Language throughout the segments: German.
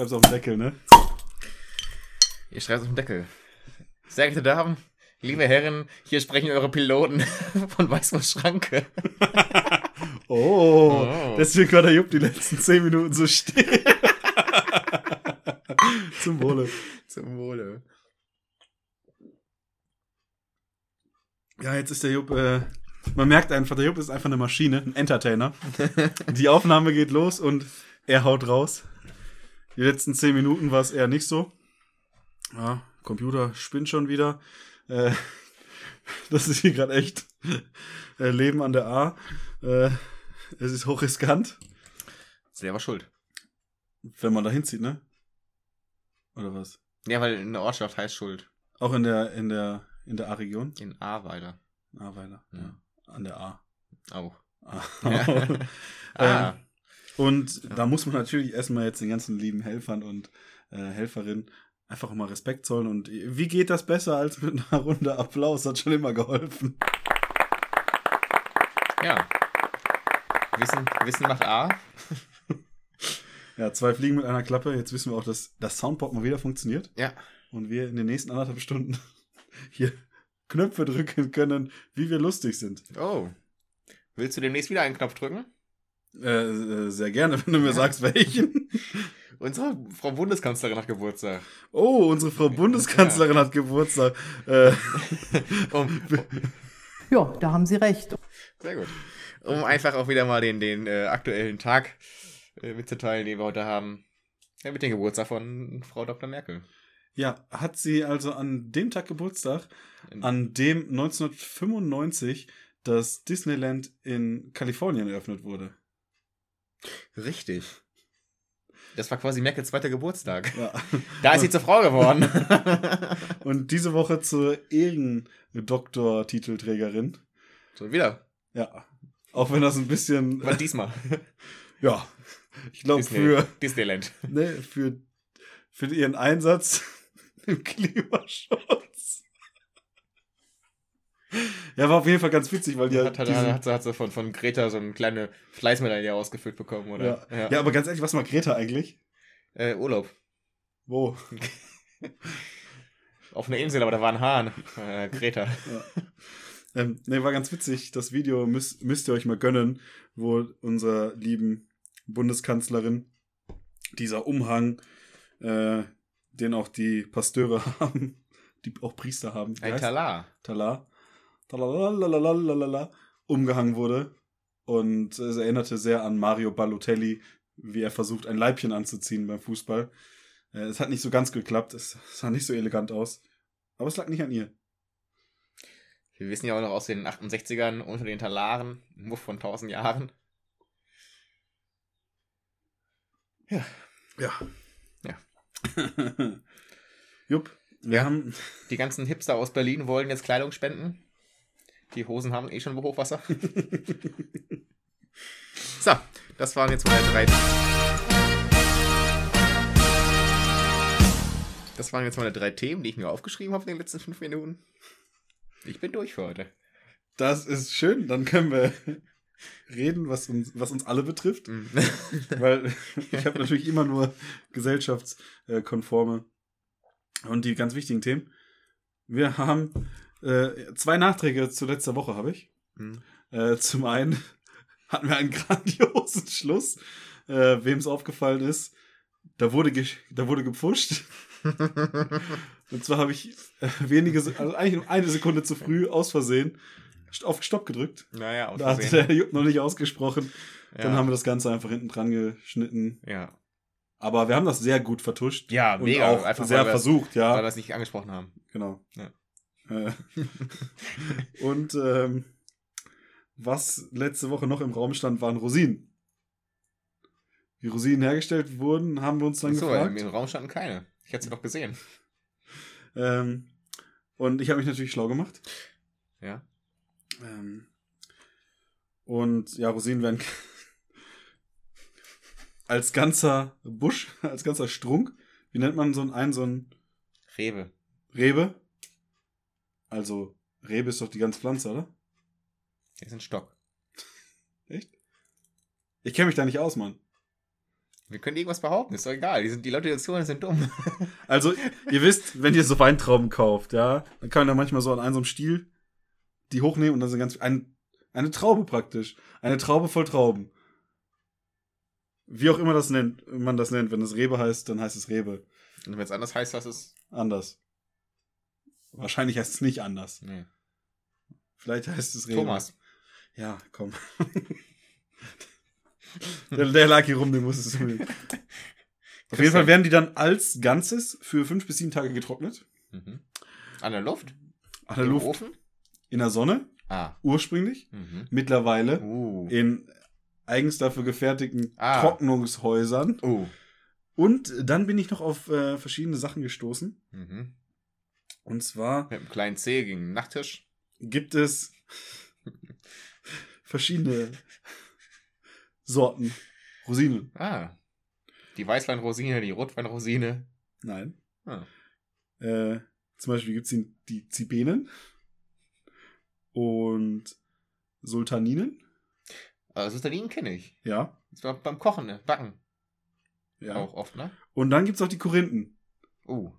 Schreib's auf den Deckel, ne? Ihr schreibt's auf den Deckel. Sehr geehrte Damen, liebe Herren, hier sprechen eure Piloten von Weißwurstschranke. Oh, Oh. deswegen war der Jupp die letzten 10 Minuten so still. Zum Wohle. Zum Wohle. Ja, jetzt ist der Jupp, äh, man merkt einfach, der Jupp ist einfach eine Maschine, ein Entertainer. Die Aufnahme geht los und er haut raus. Die letzten 10 Minuten war es eher nicht so. Ja, Computer spinnt schon wieder. Äh, das ist hier gerade echt äh, Leben an der A. Äh, es ist hochriskant, Selber schuld. wenn man da hinzieht, ne? Oder was? Ja, weil eine Ortschaft heißt Schuld. Auch in der, in der, in der A-Region? In Ahrweiler. Ahrweiler, ja. Ja. An der A. Auch. Ah. Ah, Und da muss man natürlich erstmal jetzt den ganzen lieben Helfern und äh, Helferinnen einfach mal Respekt zollen. Und wie geht das besser als mit einer Runde Applaus? Hat schon immer geholfen. ja. Wissen, Wissen macht A. Ja, zwei Fliegen mit einer Klappe. Jetzt wissen wir auch, dass das Soundboard mal wieder funktioniert. Ja. Und wir in den nächsten anderthalb Stunden hier Knöpfe drücken können, wie wir lustig sind. Oh. Willst du demnächst wieder einen Knopf drücken? Äh, äh, sehr gerne, wenn du mir sagst, welchen. Unsere Frau Bundeskanzlerin hat Geburtstag. Oh, unsere Frau Bundeskanzlerin hat Geburtstag. Äh, Um, Ja, da haben Sie recht. sehr gut. Um einfach auch wieder mal den, den äh, aktuellen Tag äh, mitzuteilen, den wir heute haben. Ja, mit dem Geburtstag von Frau Dr. Merkel. Ja, hat sie also an dem Tag Geburtstag, an dem 1995 das Disneyland in Kalifornien eröffnet wurde. Richtig. Das war quasi Merkels zweiter Geburtstag. Ja. Da ist sie zur Frau geworden. Und diese Woche zur Ehrendoktortitelträgerin. Schon wieder. Ja. Auch wenn das ein bisschen, Was diesmal? ja, ich glaube Disney, für, Disneyland. ne, für, für ihren Einsatz im Klimaschutz. Ja, war auf jeden Fall ganz witzig, weil die hat, halt hat, hat, hat sie von, von Greta so eine kleine Fleißmedaille ausgefüllt bekommen, oder? Ja. Ja. ja aber ganz ehrlich, was macht Greta eigentlich? Äh, Urlaub. Wo? Auf einer Insel, aber da war ein Hahn. Äh, Greta. Ja. Ähm, ne, war ganz witzig. Das Video müsst, müsst ihr euch mal gönnen, wo unserer lieben Bundeskanzlerin dieser Umhang, äh, den auch die Pasteure haben, die auch Priester haben. Äh, ein Talar. Talar umgehangen wurde. Und es erinnerte sehr an Mario Balotelli, wie er versucht, ein Leibchen anzuziehen beim Fußball. Äh, es hat nicht so ganz geklappt, es sah nicht so elegant aus. Aber es lag nicht an ihr. Wir wissen ja auch noch aus den 68ern unter den Talaren, ein Muff von 1000 Jahren. Ja. Ja. Jupp, wir Ja. haben. Die ganzen Hipster aus Berlin wollen jetzt Kleidung spenden. Die Hosen haben eh schon Hochwasser. so, das waren jetzt meine drei. Das waren jetzt meine drei Themen, die ich mir aufgeschrieben habe in den letzten fünf Minuten. Ich bin durch für heute. Das ist schön, dann können wir reden, was uns, was uns alle betrifft. Mhm. Weil ich habe natürlich immer nur gesellschaftskonforme und die ganz wichtigen Themen. Wir haben äh, zwei Nachträge zu letzter Woche, habe ich. Mhm. Äh, zum einen hatten wir einen grandiosen Schluss, äh, wem es aufgefallen ist. Da wurde, da wurde gepfuscht. Und zwar habe ich äh, wenige, also eigentlich nur eine Sekunde zu früh aus Versehen auf Stopp gedrückt. naja, aus Da Versehen. der Jupp noch nicht ausgesprochen. Dann Ja. haben wir das Ganze einfach hinten dran geschnitten. Ja, Aber wir haben das sehr gut vertuscht. ja und mega. auch Einfach sehr versucht, Weil wir ja. das nicht angesprochen haben. Genau. Ja. Äh, und ähm, was letzte Woche noch im Raum stand, waren Rosinen. Wie Rosinen hergestellt wurden, haben wir uns dann Achso, gefragt. im Raum standen keine. Ich hätte sie doch gesehen. Ähm, und ich habe mich natürlich schlau gemacht. Ja. Ähm, und ja, Rosinen werden als ganzer Busch, als ganzer Strunk. Wie nennt man so einen, so einen Rewe. Rebe? Also, Rebe ist doch die ganze Pflanze, oder? Das ist ein Stock. Echt? Ich kenne mich da nicht aus, Mann. Wir können irgendwas behaupten, ist doch egal. Die, sind, die Leute, die das zuhören, sind dumm. Also, ihr wisst, wenn ihr so Weintrauben kauft, ja, dann kann man da manchmal so an einem so einem Stiel die hochnehmen und dann sind ganz ein, eine Traube praktisch. Eine Traube voll Trauben. Wie auch immer das nennt, man das nennt. Wenn es Rebe heißt, dann heißt es Rebe. Und wenn es anders heißt, was ist. Anders. Wahrscheinlich heißt es nicht anders. Nee. Vielleicht heißt es Rebe. Thomas. Ja, komm. der, der lag hier rum, den muss es unbedingt. Auf jeden Fall werden die dann als Ganzes für fünf bis sieben Tage getrocknet. Mhm. An der Luft? An der Im Luft. Ofen? In der Sonne, Ah. ursprünglich. Mhm. Mittlerweile Uh. in eigens dafür gefertigten Ah. Trocknungshäusern. Uh. Und dann bin ich noch auf äh, verschiedene Sachen gestoßen. Mhm. Und zwar Mit einem kleinen C gegen den Nachttisch. gibt es verschiedene Sorten Rosinen. Ah. Die Weißweinrosine, die Rotweinrosine. Nein. Ah. Äh, zum Beispiel gibt es die, die Zibenen und Sultaninen. Also Sultaninen kenne ich. Ja. Das war beim Kochen, ne? Backen. ja. Auch oft, ne? Und dann gibt es auch die Korinthen. Uh.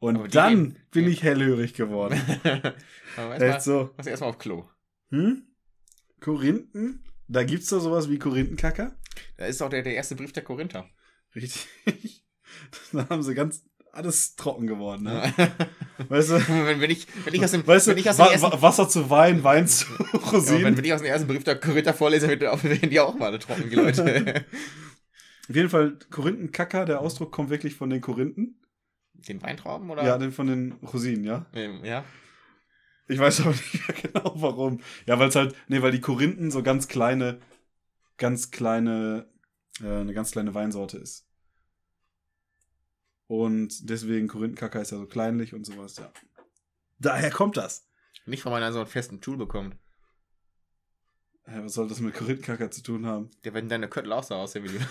Und dann leben- bin ja. ich hellhörig geworden. Aber erstmal so. erstmal auf Klo. Hm? Korinthen? Da gibt's doch sowas wie Korinthenkacker. Da ist auch der, der erste Brief der Korinther. Richtig. da haben sie ganz alles trocken geworden, ne? Weißt du? wenn, wenn, ich, wenn ich aus dem, Weißt du, wenn ich aus dem Wa ersten, Wa- Wasser zu Wein, Wein zu ja, wenn, Rosinen. wenn ich aus dem ersten Brief der Korinther vorlese, werden die auch mal alle trocken, die Leute. Auf jeden Fall, Korinthenkacker, der Ausdruck kommt wirklich von den Korinthen. Den Weintrauben oder? Ja, den von den Rosinen, ja. Ähm, ja. Ich weiß aber nicht mehr genau warum. Ja, weil es halt, nee, weil die Korinthen so ganz kleine, ganz kleine, äh, eine ganz kleine Weinsorte ist. Und deswegen Korinthenkacker ist ja so kleinlich und sowas, ja. Daher kommt das. Nicht von meiner so einen festen Tool bekommt. Hä, was soll das mit Korinthenkacker zu tun haben? Der werden deine Köttel auch so aussehen wie die.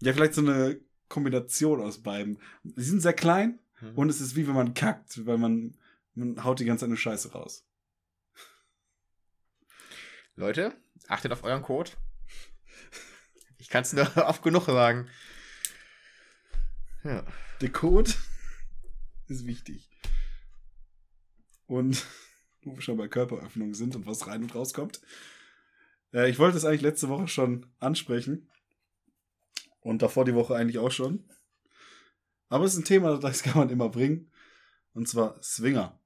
ja, vielleicht so eine Kombination aus beiden. Die sind sehr klein Mhm. und es ist wie wenn man kackt, weil man, man haut die ganze Zeit eine Scheiße raus. Leute, achtet auf euren Code. Ich kann es nur oft genug sagen. Ja. Der Code ist wichtig. Und wo wir schon bei Körperöffnungen sind und was rein und rauskommt. Äh, ich wollte es eigentlich letzte Woche schon ansprechen. Und davor die Woche eigentlich auch schon. Aber es ist ein Thema, das kann man immer bringen. Und zwar Swinger.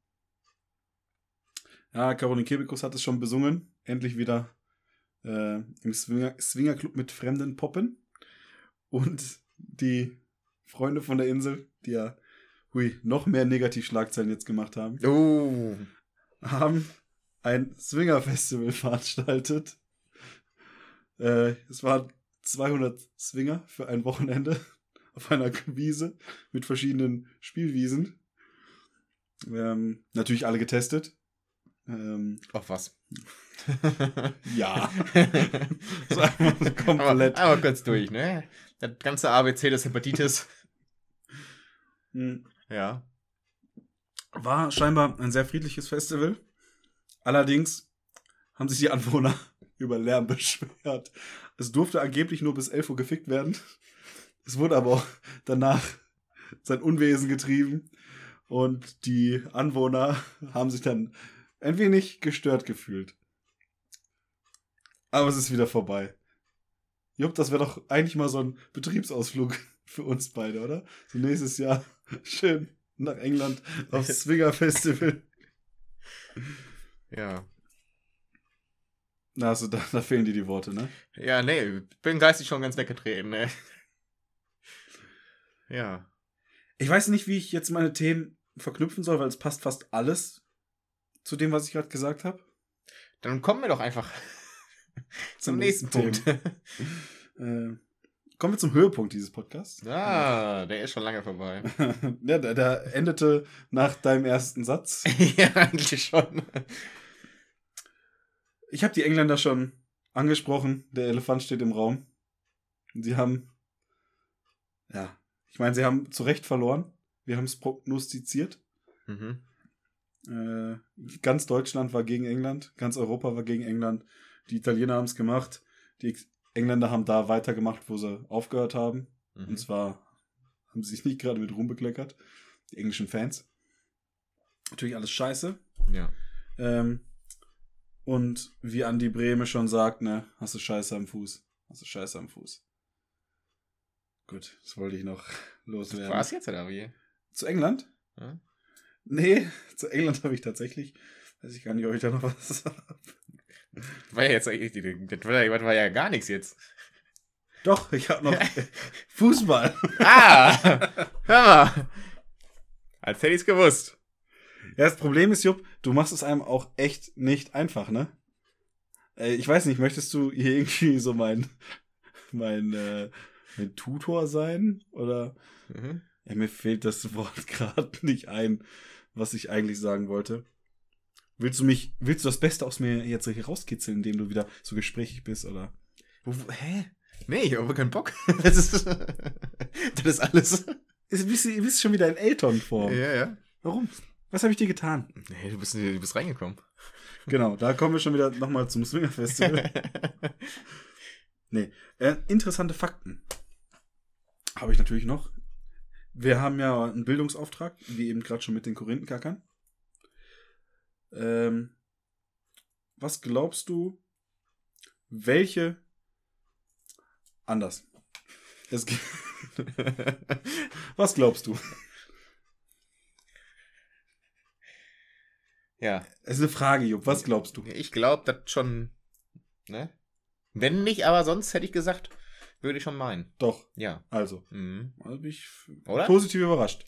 Ja, Caroline Kebekus hat es schon besungen. Endlich wieder äh, im Swinger, Swingerclub mit fremden Poppen. Und die Freunde von der Insel, die ja hui, noch mehr Negativschlagzeilen jetzt gemacht haben, Uh. haben ein Swinger-Festival veranstaltet. Äh, es waren 200 Swinger für ein Wochenende auf einer Wiese mit verschiedenen Spielwiesen. Ähm, natürlich alle getestet. Ähm, Auf was? ja, so einfach komplett. Aber, aber kurz durch, ne? Das ganze ABC des Hepatitis. Hm. Ja. War scheinbar ein sehr friedliches Festival. Allerdings haben sich die Anwohner über Lärm beschwert. Es durfte angeblich nur bis 11 Uhr gefickt werden. Es wurde aber auch danach sein Unwesen getrieben. Und die Anwohner haben sich dann ein wenig gestört gefühlt. Aber es ist wieder vorbei. Jupp, das wäre doch eigentlich mal so ein Betriebsausflug für uns beide, oder? So nächstes Jahr schön nach England aufs Swinger Festival. Ja. Na, also da, da fehlen dir die Worte, ne? Ja, nee, bin geistig schon ganz weggetreten, ne? Ja. Ich weiß nicht, wie ich jetzt meine Themen verknüpfen soll, weil es passt fast alles zu dem, was ich gerade gesagt habe. Dann kommen wir doch einfach zum nächsten Punkt. Äh, kommen wir zum Höhepunkt dieses Podcasts. Ah, der ist schon lange vorbei. ja, der, der endete nach deinem ersten Satz. ja, eigentlich schon. Ich habe die Engländer schon angesprochen. Der Elefant steht im Raum. Sie haben, ja, ich meine, sie haben zu Recht verloren. Wir haben es prognostiziert. Mhm. Äh, ganz Deutschland war gegen England, ganz Europa war gegen England. Die Italiener haben es gemacht. Die Engländer haben da weitergemacht, wo sie aufgehört haben. Mhm. Und zwar haben sie sich nicht gerade mit Ruhm bekleckert. Die englischen Fans. Natürlich alles scheiße. Ja. Ähm, und wie Andi Brehme schon sagt, ne, hast du Scheiße am Fuß. Hast du Scheiße am Fuß. Gut, das wollte ich noch loswerden. War es jetzt oder wie? Zu England? Ja? Nee, zu England habe ich tatsächlich. Weiß ich gar nicht, ob ich da noch was habe. War ja jetzt eigentlich, das war ja, das war ja gar nichts jetzt. Doch, ich habe noch Fußball. Ah! Hör mal! Als hätte ich es gewusst. Ja, das Problem ist, Jupp, du machst es einem auch echt nicht einfach, ne? Äh, ich weiß nicht, möchtest du hier irgendwie so mein, mein, äh, mein Tutor sein? Oder? Mhm. Ja, mir fehlt das Wort gerade nicht ein, was ich eigentlich sagen wollte. Willst du mich, willst du das Beste aus mir jetzt rauskitzeln, indem du wieder so gesprächig bist, oder? Wo, wo- hä? Nee, ich habe keinen Bock. Das ist, das ist alles. Ist, bist, du bist schon wieder in Eltern-Form. Ja, ja. Warum? Was habe ich dir getan? Nee, du bist, du bist reingekommen. Genau, da kommen wir schon wieder nochmal zum Swinger Festival. Nee, äh, interessante Fakten habe ich natürlich noch. Wir haben ja einen Bildungsauftrag, wie eben gerade schon mit den Korinthenkackern. Ähm, was glaubst du, welche anders? Es was glaubst du? Ja. Es ist eine Frage, Jupp. Was glaubst du? Ich glaube, das schon. Ne? Wenn nicht, aber sonst hätte ich gesagt, würde ich schon meinen. Doch, Ja. also. Mhm. Also bin ich Oder? positiv überrascht.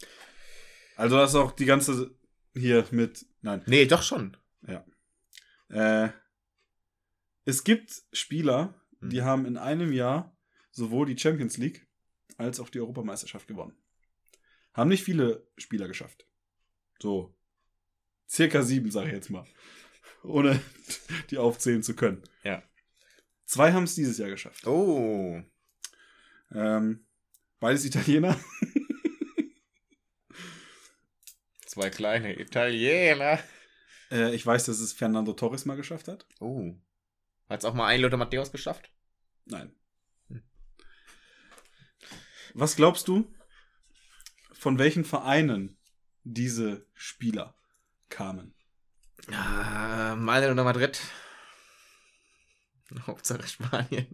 Also das ist auch die ganze hier mit. Nein. Nee, doch schon. Äh, es gibt Spieler, die Mhm. haben in einem Jahr sowohl die Champions League als auch die Europameisterschaft gewonnen. Haben nicht viele Spieler geschafft. So. Circa sieben, sage ich jetzt mal. Ohne die aufzählen zu können. Ja. Zwei haben es dieses Jahr geschafft. Oh. Ähm, beides Italiener. Zwei kleine Italiener. Äh, ich weiß, dass es Fernando Torres mal geschafft hat. Oh. Hat es auch mal ein Lothar Matthäus geschafft? Nein. Hm. Was glaubst du, von welchen Vereinen diese Spieler kamen? Ah, Mailand oder Madrid? Hauptsache Spanien.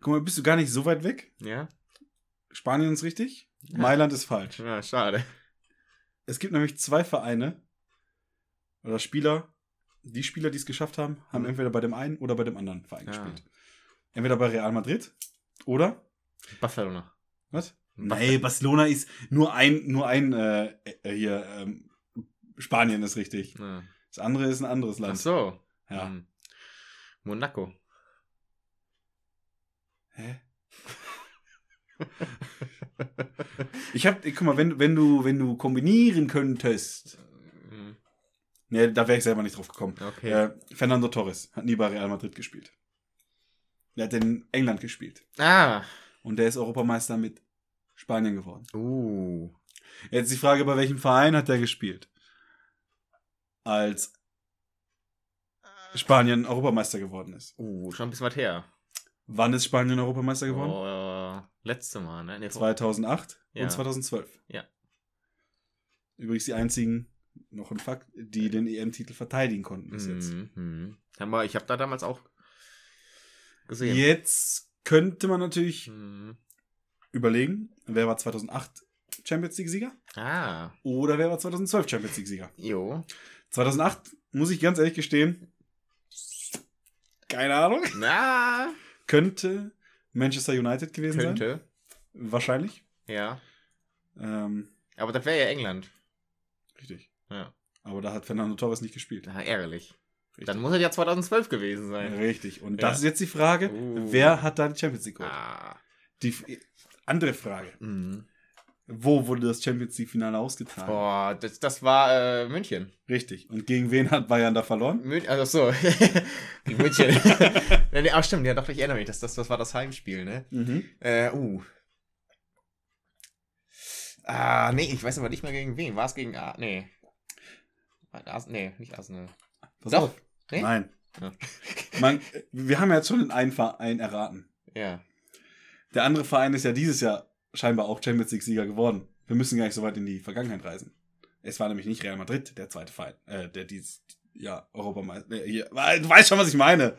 Guck mal, bist du gar nicht so weit weg? Ja? Spanien ist richtig, Ja. Mailand ist falsch. Ja, schade. Es gibt nämlich zwei Vereine oder Spieler, die Spieler, die es geschafft haben, haben Mhm. entweder bei dem einen oder bei dem anderen Verein Ah. gespielt. Entweder bei Real Madrid oder Barcelona. was? Barcelona. Nee, Barcelona ist nur ein, nur ein äh, äh, hier, ähm, Spanien ist richtig. Ja. Das andere ist ein anderes Ach Land. so. Ja. Hm. Monaco. Hä? Ich hab, guck mal, wenn, wenn du, wenn du kombinieren könntest. Ne, da wäre ich selber nicht drauf gekommen. Okay. Äh, Fernando Torres hat nie bei Real Madrid gespielt. Der hat in England gespielt. Ah. Und der ist Europameister mit Spanien geworden. Uh. Jetzt die Frage, bei welchem Verein hat der gespielt? Als Spanien Europameister geworden ist. Uh, schon ein bisschen was her. Wann ist Spanien Europameister geworden? Oh, letzte Mal, ne? Nee, vor- 2008 Ja. und 2012. Ja. Übrigens die einzigen, noch ein Fakt, die den EM-Titel verteidigen konnten bis jetzt. Mhm, mhm. Ich habe da damals auch gesehen. Jetzt könnte man natürlich Mhm. überlegen, wer war 2008 Champions League-Sieger Ah, oder wer war 2012 Champions League-Sieger. jo. 2008, muss ich ganz ehrlich gestehen, keine Ahnung, Na, könnte Manchester United gewesen sein. könnte. Wahrscheinlich. Ja. Ähm, Aber das wäre ja England. richtig. Ja. Aber da hat Fernando Torres nicht gespielt. Na, ärgerlich. Dann muss es ja 2012 gewesen sein. Richtig. Und Ja. das ist jetzt die Frage, Uh. wer hat da die Champions League geholt? Ah. Die andere Frage. Mhm. Wo wurde das Champions League Finale ausgetragen? Boah, das, das war äh, München. Richtig. Und gegen wen hat Bayern da verloren? Mün also so. München. ah, stimmt, ja doch, ich erinnere mich. Das, das, das war das Heimspiel, ne? Mhm. Äh, uh. Ah, nee, ich weiß aber nicht mehr gegen wen. War es gegen. Ah, nee. Ars nee, nicht Arsenal. Pass Doch. auf. Nee? Nein. Ja. Man, wir haben ja jetzt schon den einen Verein erraten. Ja. Der andere Verein ist ja dieses Jahr scheinbar auch Champions League-Sieger geworden. Wir müssen gar nicht so weit in die Vergangenheit reisen. Es war nämlich nicht Real Madrid, der zweite Verein, äh, der dieses ja, Europameister. Äh, hier, du weißt schon, was ich meine.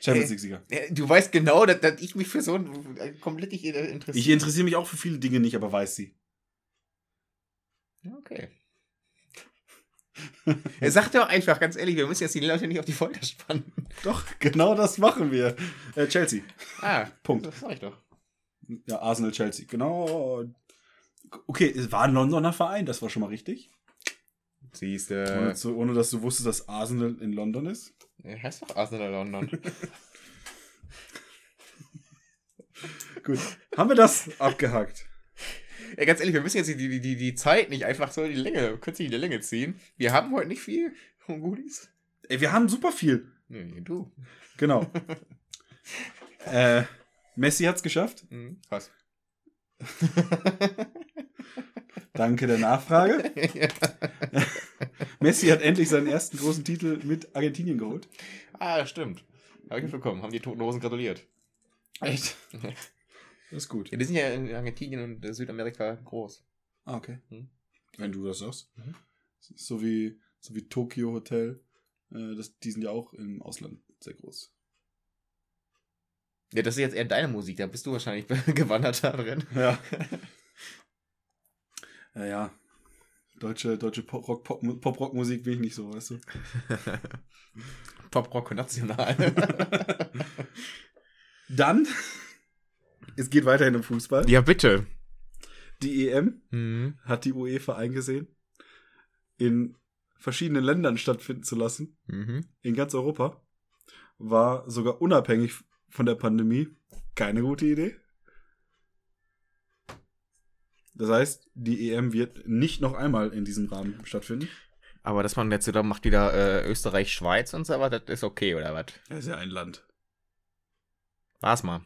Champions Äh, League-Sieger. Ja, Du weißt genau, dass, dass ich mich für so ein äh, komplett nicht äh, interessiere. Ich interessiere mich auch für viele Dinge nicht, aber weiß sie. Okay. Er sagt doch einfach, ganz ehrlich, wir müssen jetzt die Leute nicht auf die Folter spannen. Doch, genau das machen wir. Äh, Chelsea. Ah, Punkt. Das sag ich doch. Ja, Arsenal, Chelsea. Genau. Okay, es war ein Londoner Verein, das war schon mal richtig. Siehst du. ohne dass du wusstest, dass Arsenal in London ist. Äh, heißt doch Arsenal London. Gut. Haben wir das abgehakt? Ja, ganz ehrlich, wir müssen jetzt die, die, die, die Zeit nicht einfach so in die Länge, künstlich in die Länge ziehen. Wir haben heute nicht viel Goodies. Ey, wir haben super viel. Nee, du. Genau. äh, Messi hat's geschafft. Hm, was? Danke der Nachfrage. ja. Messi hat endlich seinen ersten großen Titel mit Argentinien geholt. Ah, stimmt. Habe ich mitbekommen. Haben die Toten Hosen gratuliert. Echt? Das ist gut. Ja, die sind ja in Argentinien und Südamerika groß. Ah, okay. Hm. Wenn du das sagst. Mhm. So wie, so wie Tokyo Hotel. Äh, das, die sind ja auch im Ausland sehr groß. Ja, das ist jetzt eher deine Musik. Da bist du wahrscheinlich gewandert drin. Ja. ja, ja. Deutsche, deutsche Pop-Rock- Pop- Pop-Rock-Musik bin ich nicht so, weißt du? Pop-Rock national. Dann, es geht weiterhin um Fußball. ja, bitte. Die EM Mhm. hat die UEFA eingesehen, in verschiedenen Ländern stattfinden zu lassen, Mhm. in ganz Europa. War sogar unabhängig von der Pandemie keine gute Idee. Das heißt, die EM wird nicht noch einmal in diesem Rahmen stattfinden. Aber dass man jetzt wieder macht wieder äh, Österreich, Schweiz und so, aber das ist okay, oder was? Das ist ja ein Land. War's mal.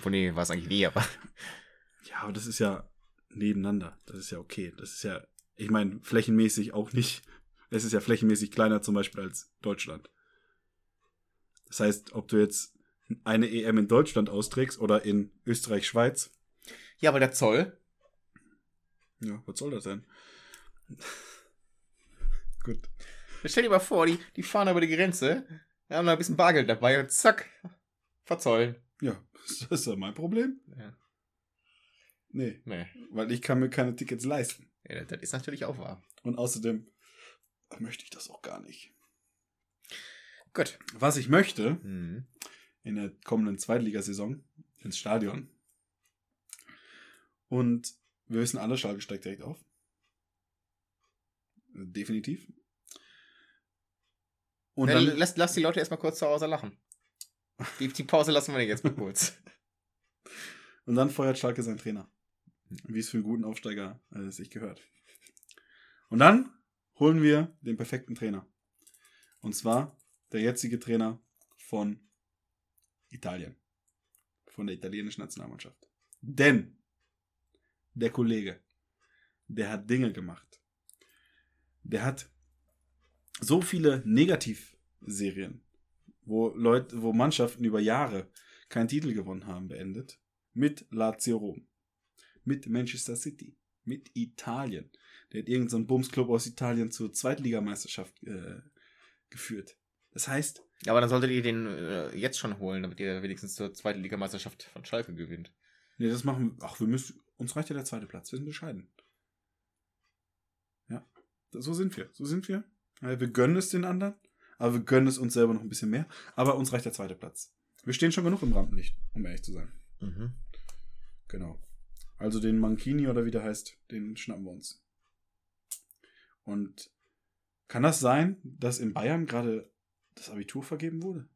Von nee, war es eigentlich nie, aber. Ja, aber das ist ja nebeneinander. Das ist ja okay. Das ist ja, ich meine, flächenmäßig auch nicht. Es ist ja flächenmäßig kleiner zum Beispiel als Deutschland. Das heißt, ob du jetzt eine EM in Deutschland austrägst oder in Österreich, Schweiz, Ja, aber der Zoll. ja, was soll das denn? Gut. Stell dir mal vor, die, die fahren über die Grenze, haben da ein bisschen Bargeld dabei und zack, verzollen. Ja, ist das ja mein Problem? Ja. Nee, Nee, weil ich kann mir keine Tickets leisten. ja, das, das ist natürlich auch wahr. Und außerdem möchte ich das auch gar nicht. Gut. Was ich möchte, Mhm. In der kommenden Zweitligasaison ins Stadion. Und wir wissen alle, Schalke steigt direkt auf. Definitiv. Und Na, dann, lass, lass die Leute erstmal kurz zu Hause lachen. Die, die Pause lassen wir jetzt mal kurz. und dann feuert Schalke seinen Trainer. Wie es für einen guten Aufsteiger äh, sich gehört. Und dann holen wir den perfekten Trainer. Und zwar der jetzige Trainer von Italien. Von der italienischen Nationalmannschaft. Denn der Kollege, der hat Dinge gemacht. Der hat so viele Negativserien, wo Leute, wo Mannschaften über Jahre keinen Titel gewonnen haben, beendet. Mit Lazio Rom. Mit Manchester City. Mit Italien. Der hat irgendeinen so Bumsclub aus Italien zur Zweitligameisterschaft äh, geführt. Das heißt, Aber dann solltet ihr den äh, jetzt schon holen, damit ihr wenigstens zur zweiten Ligameisterschaft von Schalke gewinnt. nee, das machen wir. Ach, wir müssen. Uns reicht ja der zweite Platz. Wir sind bescheiden. Ja. So sind wir. So sind wir. Wir gönnen es den anderen, aber wir gönnen es uns selber noch ein bisschen mehr. Aber uns reicht der zweite Platz. Wir stehen schon genug im Rampenlicht, um ehrlich zu sein. Mhm. Genau. Also den Mankini oder wie der heißt, den schnappen wir uns. Und Kann das sein, dass in Bayern gerade das Abitur vergeben wurde?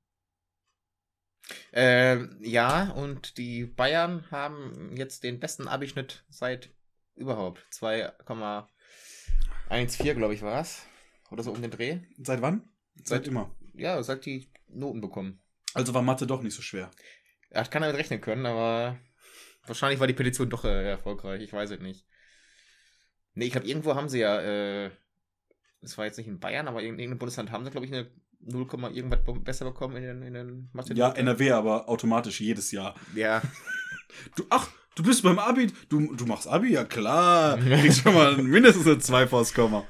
Ähm, ja, und die Bayern haben jetzt den besten Abischnitt seit überhaupt. 2,14, glaube ich, war es. Oder so um den Dreh. Seit wann? Seit- immer. Ja, seit die Noten bekommen. Also war Mathe doch nicht so schwer. Er hat keiner damit rechnen können, aber wahrscheinlich war die Petition doch äh, erfolgreich. Ich weiß es nicht. Nee, ich glaube, irgendwo haben sie ja, äh, das war jetzt nicht in Bayern, aber in irgendeinem Bundesland haben sie, glaube ich, eine 0, irgendwas be- besser bekommen in den, in den Mathe. Ja, NRW aber automatisch jedes Jahr. Ja, Du, ach, du bist beim Abi, du, du machst Abi, ja klar. Kriegst schon mal mindestens eine 2 vors Komma.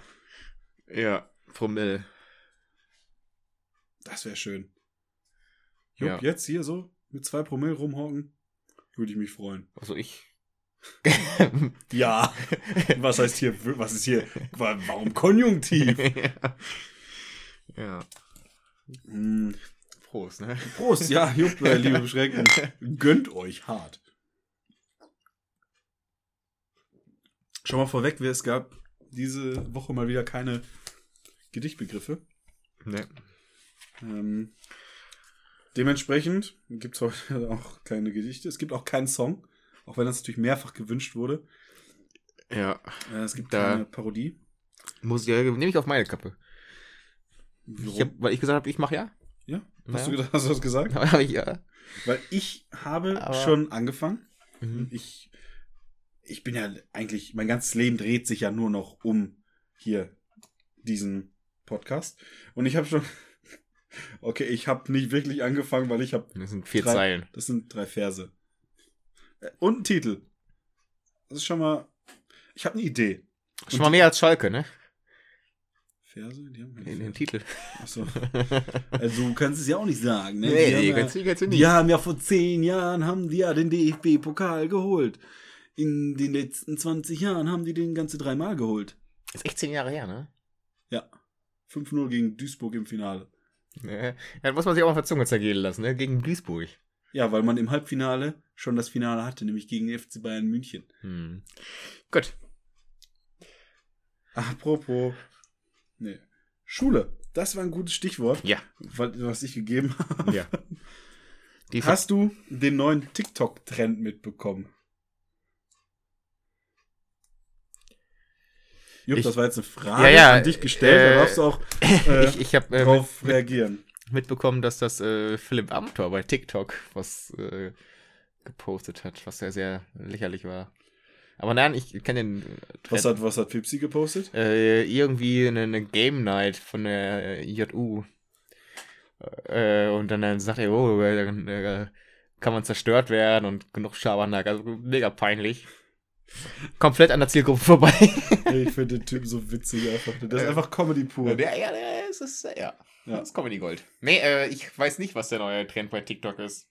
ja, Promille. Das wäre schön. Jupp, Ja. jetzt hier so mit 2 Promille rumhocken, würde ich mich freuen. Also ich. Ja, was heißt hier, was ist hier, wa- warum Konjunktiv? ja, Hm, Prost, ne? Prost, ja, Jupp, äh, liebe Beschränkten, gönnt euch hart. Schon mal vorweg, wer es gab diese Woche mal wieder keine Gedichtbegriffe. ne. Ähm, dementsprechend gibt es heute auch keine Gedichte. Es gibt auch keinen Song, auch wenn das natürlich mehrfach gewünscht wurde. Ja. Äh, es gibt Da- keine Parodie. Muss ja, nehme ich auf meine Kappe. Ich hab, weil ich gesagt habe, ich mache ja. ja? Hast, Ja. du, hast du das gesagt? Hab ich ja. Weil ich habe Aber- schon angefangen. Mhm. Ich, ich bin ja eigentlich, mein ganzes Leben dreht sich ja nur noch um hier diesen Podcast. Und ich habe schon, okay, ich habe nicht wirklich angefangen, weil ich habe, Das sind vier Drei- Zeilen. das sind drei Verse. Äh, Und ein Titel. Das ist schon mal, ich habe eine Idee. Schon mal mehr als Schalke, ne? Verse? Die haben keine In den. Titel. Achso. Also du kannst es ja auch nicht sagen, ne? Nee, nee, ja- kannst du, kannst du nicht. Die haben ja vor zehn Jahren haben die ja den DFB-Pokal geholt. In den letzten 20 Jahren haben die den ganze dreimal geholt. Ist echt zehn Jahre her, ne? Ja. 5-0 gegen Duisburg im Finale. Ja, ja, da muss man sich auch mal auf der Zunge zergehen lassen, ne? Gegen Duisburg. Ja, weil man im Halbfinale schon das Finale hatte, nämlich gegen den FC Bayern München. Hm. Gut. Apropos. Nee. Schule. Das war ein gutes Stichwort, Ja. was ich gegeben habe. Ja. Die Hast du den neuen TikTok-Trend mitbekommen? Jupp, Ich- das war jetzt eine Frage Ja, ja, an dich gestellt, äh, da darfst du auch äh, ich ich habe äh, drauf mit, reagieren. mitbekommen, dass das äh, Philipp Amthor bei TikTok was äh, gepostet hat, was sehr, sehr lächerlich war. Aber nein, ich kenne den äh, Was hat, was hat Fipsi gepostet? äh, irgendwie eine, eine Game Night von der äh, JU. Äh, und dann, dann sagt er, oh, äh, dann äh, kann man zerstört werden und genug Schabernack. Also mega peinlich. Komplett an der Zielgruppe vorbei. Ich finde den Typ so witzig einfach. Der ist einfach Comedy pur. Ja, ja, ja, es ist, äh, ja. Ja. Das ist Comedy Gold. Nee, äh, ich weiß nicht, was der neue Trend bei TikTok ist.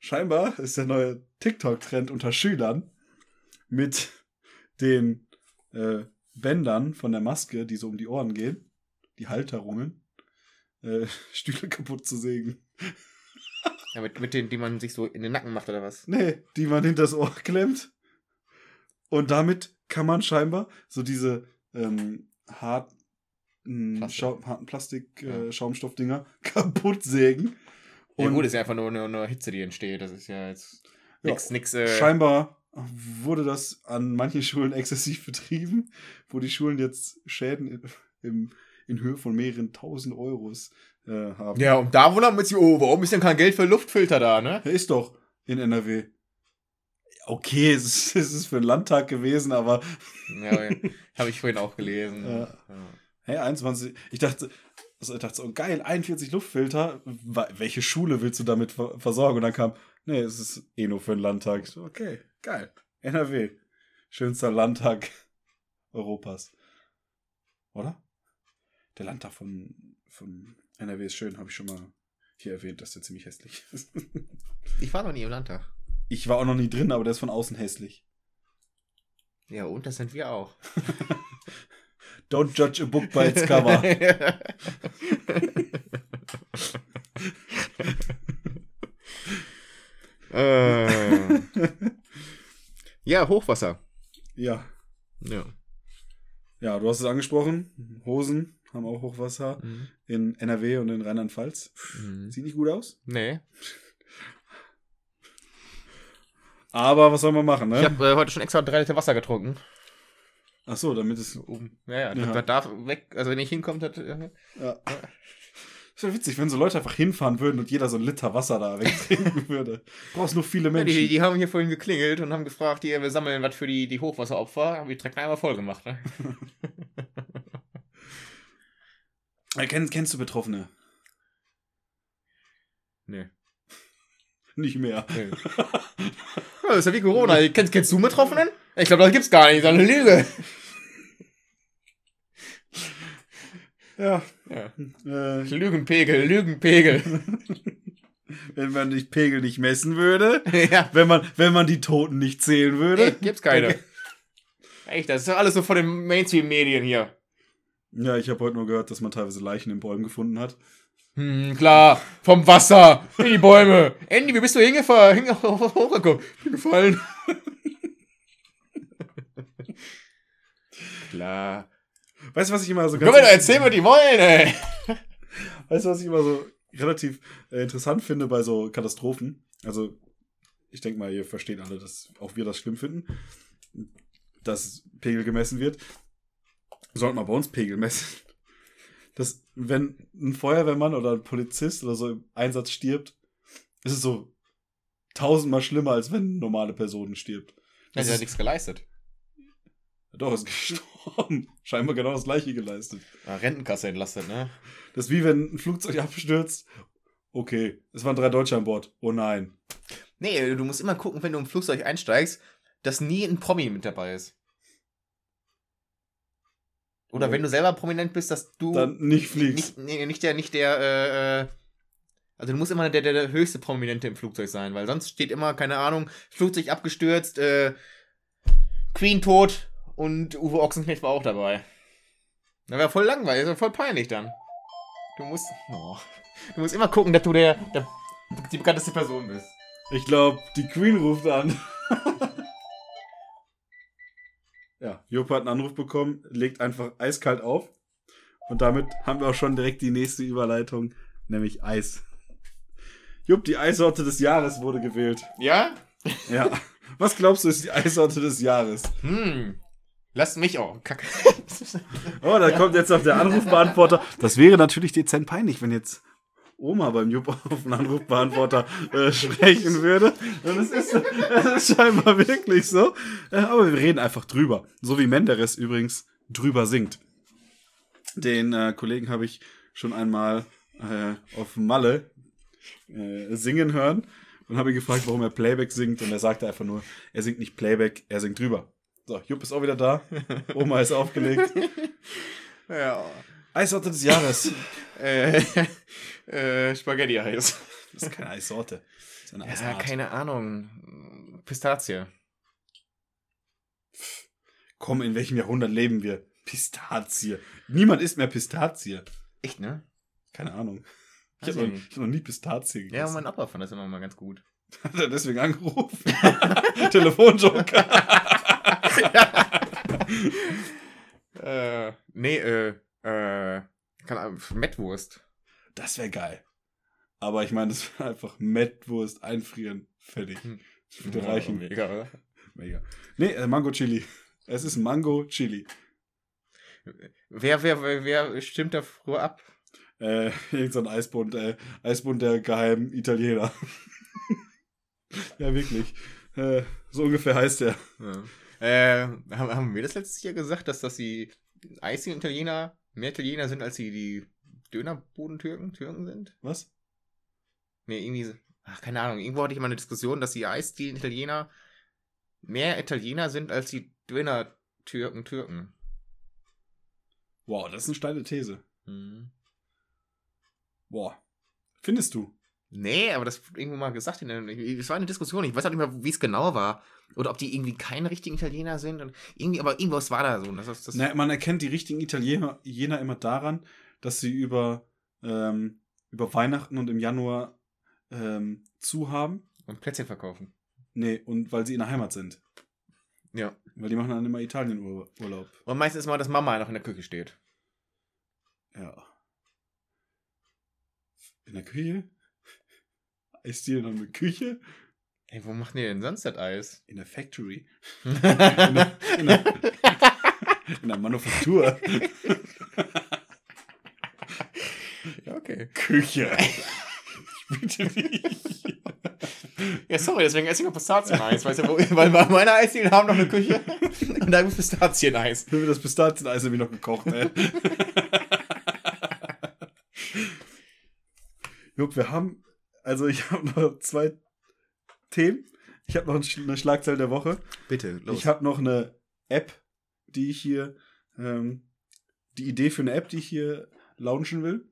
Scheinbar ist der neue TikTok-Trend unter Schülern mit den äh, Bändern von der Maske, die so um die Ohren gehen, die Halterungen, äh, Stühle kaputt zu sägen. Ja, mit, mit denen, die man sich so in den Nacken macht oder was? Nee, die man hinters Ohr klemmt. Und damit kann man scheinbar so diese ähm, harten, Plastik. Schau harten Plastik, Ja. äh, Schaumstoffdinger kaputt sägen. Ja, Und gut, ist ja einfach nur eine, eine Hitze, die entsteht. Das ist ja jetzt Ja, nix, nix. Äh, scheinbar wurde das an manchen Schulen exzessiv betrieben, wo die Schulen jetzt Schäden in, im, in Höhe von mehreren tausend Euros äh, haben. Ja, und da wundert man sich, oh, warum ist denn kein Geld für Luftfilter da, ne? Er ist doch in NRW. Okay, es ist, es ist für den Landtag gewesen, aber Ja, habe ich vorhin auch gelesen. Ja. Ja. hey, 21, ich dachte, also ich dachte so, geil, 41 Luftfilter, welche Schule willst du damit ver versorgen? Und dann kam, nee, es ist eh nur für den Landtag. So, okay, geil. NRW, schönster Landtag Europas. Oder? Der Landtag von, von NRW ist schön, habe ich schon mal hier erwähnt, dass der ziemlich hässlich ist. Ich war noch nie im Landtag. Ich war auch noch nie drin, aber der ist von außen hässlich. Ja, und das sind wir auch. Don't judge a book by its cover. äh. Ja, Hochwasser. ja. Ja. Ja, du hast es angesprochen. Hosen haben auch Hochwasser Mhm. in NRW und in Rheinland-Pfalz. Mhm. Sieht nicht gut aus. Nee. Aber was soll man machen, Ich ne? habe äh, heute schon extra drei Liter Wasser getrunken. Ach so, damit es. Oben. Ja, ja, Ja. Darf weg. Also wenn ich hinkommt, das, äh, Ja. Das wäre witzig, wenn so Leute einfach hinfahren würden und jeder so einen Liter Wasser da wegtrinken würde. Brauchst nur viele ja, Menschen. die, die haben hier vorhin geklingelt und haben gefragt, hier, wir sammeln was für die, die Hochwasseropfer. Haben die direkt einmal voll gemacht. Ne? Äh, kennst, kennst du Betroffene? Nee. Nicht mehr. nee. ja, das ist ja wie Corona. Kennst, kennst du Betroffenen? Ich glaube, das gibt's gar nicht. Das ist eine Lüge. Ja. Ja. Äh, Lügenpegel, Lügenpegel. wenn man die Pegel nicht messen würde, ja. wenn man, wenn man die Toten nicht zählen würde. gibt's keine. Echt, das ist doch alles so von den Mainstream-Medien hier. Ja, ich habe heute nur gehört, dass man teilweise Leichen in Bäumen gefunden hat. Hm, klar. Vom Wasser in die Bäume. Andy, wie bist du hingefahren? Hinge hochgekommen. Bin gefallen. klar. Weißt du, was ich immer so wir doch erzählen, was die wollen, ey. Weißt du, was ich immer so relativ äh, interessant finde bei so Katastrophen? Also, ich denke mal, ihr versteht alle, dass auch wir das schlimm finden, dass Pegel gemessen wird. Sollten wir bei uns Pegel messen. Dass, wenn ein Feuerwehrmann oder ein Polizist oder so im Einsatz stirbt, ist es so tausendmal schlimmer, als wenn normale Person stirbt. Das ist ja nichts geleistet. Doch, ist gestorben. Scheinbar genau das gleiche geleistet. Ja, Rentenkasse entlastet, ne? Das ist wie wenn ein Flugzeug abstürzt. Okay, es waren drei Deutsche an Bord. Oh nein. Nee, du musst immer gucken, wenn du im Flugzeug einsteigst, dass nie ein Promi mit dabei ist. Oder Ja. wenn du selber prominent bist, dass du Dann nicht fliegst. nicht, nee, nicht der, nicht der, äh, äh, also du musst immer der, der, der höchste Prominente im Flugzeug sein, weil sonst steht immer, keine Ahnung, Flugzeug abgestürzt, äh, Queen tot und Uwe Ochsenknecht war auch dabei. Das wäre voll langweilig, das voll peinlich dann. Du musst, oh, du musst immer gucken, dass du der, der die bekannteste Person bist. Ich glaube, die Queen ruft an. ja, Jupp hat einen Anruf bekommen, legt einfach eiskalt auf. Und damit haben wir auch schon direkt die nächste Überleitung, nämlich Eis. Jupp, die Eissorte des Jahres wurde gewählt. Ja? Ja. Was glaubst du, ist die Eissorte des Jahres? Hm. Lass mich auch. Kacke. Oh, da kommt jetzt noch der Anrufbeantworter. Das wäre natürlich dezent peinlich, wenn jetzt Oma beim Jupp auf den Anrufbeantworter äh, sprechen würde. Und es ist, es ist scheinbar wirklich so. Äh, aber wir reden einfach drüber. So wie Menderes übrigens drüber singt. Den äh, Kollegen habe ich schon einmal äh, auf Malle äh, singen hören und habe ihn gefragt, warum er Playback singt. Und er sagte einfach nur, er singt nicht Playback, er singt drüber. So, Jupp ist auch wieder da. Oma ist aufgelegt. ja. Eissorte des Jahres. Äh, äh, Spaghetti-Eis. Das ist keine Eissorte. Das ist Ja, keine Ahnung. Pistazie. Komm, in welchem Jahrhundert leben wir? Pistazie. Niemand isst mehr Pistazie. Echt, ne? Keine Ahnung. Ich habe noch, hab noch nie Pistazie Ja, gegessen. mein Opa fand das immer mal ganz gut. Hat er deswegen angerufen? Telefonjoker. Äh, nee, äh, äh, keine Ahnung, Mettwurst. Das wäre geil. Aber ich meine, das wäre einfach Mettwurst einfrieren. Fertig. Hm. Das würde reichen. Mega, oder? Mega. Nee, äh, Mango Chili. Es ist Mango Chili. Wer, wer, wer, wer stimmt da früher ab? Äh, irgend so ein Eisbund, äh, Eisbund der geheimen Italiener. ja, wirklich. Äh, so ungefähr heißt der. Ja. Äh, haben, wir das letztes Jahr gesagt, dass das die einzigen Italiener mehr Italiener sind, als die, die Dönerbodentürken Türken sind? Was? Nee, irgendwie, ach, keine Ahnung, irgendwo hatte ich mal eine Diskussion, dass die Eisdielen Italiener mehr Italiener sind, als die Döner-Türken Türken. Wow, das ist eine steile These. Mhm. Boah. Findest du? Nee, aber das wurde irgendwo mal gesagt. In der, es war eine Diskussion. Ich weiß auch nicht mehr, wie es genau war. Oder ob die irgendwie keine richtigen Italiener sind. Und irgendwie, aber irgendwas war da so. Das, das, das, Na, man erkennt die richtigen Italiener immer daran, dass sie über, ähm, über Weihnachten und im Januar ähm, zu haben. und Plätzchen verkaufen. Nee, und weil sie in der Heimat sind. Ja. Weil die machen dann immer Italienurlaub. Und meistens ist mal, dass Mama noch in der Küche steht. Ja. In der Küche? Eisdiele noch eine Küche? Ey, wo macht ihr denn sonst das Eis? In der Factory? In der, in der, in der Manufaktur? ja, okay. Küche. Ich bitte nicht. Ja, sorry, deswegen esse ich noch Pistazieneis. Weißt du, wo, weil meine Eisdielen haben noch eine Küche und da gibt es Pistazieneis. Nur das Pistazieneis habe ich noch gekocht, ey. Jupp, wir haben, also ich habe noch zwei Themen. Ich habe noch eine Schlagzeile der Woche. Bitte, Ich habe noch eine App, die ich hier, ähm, die Idee für eine App, die ich hier launchen will.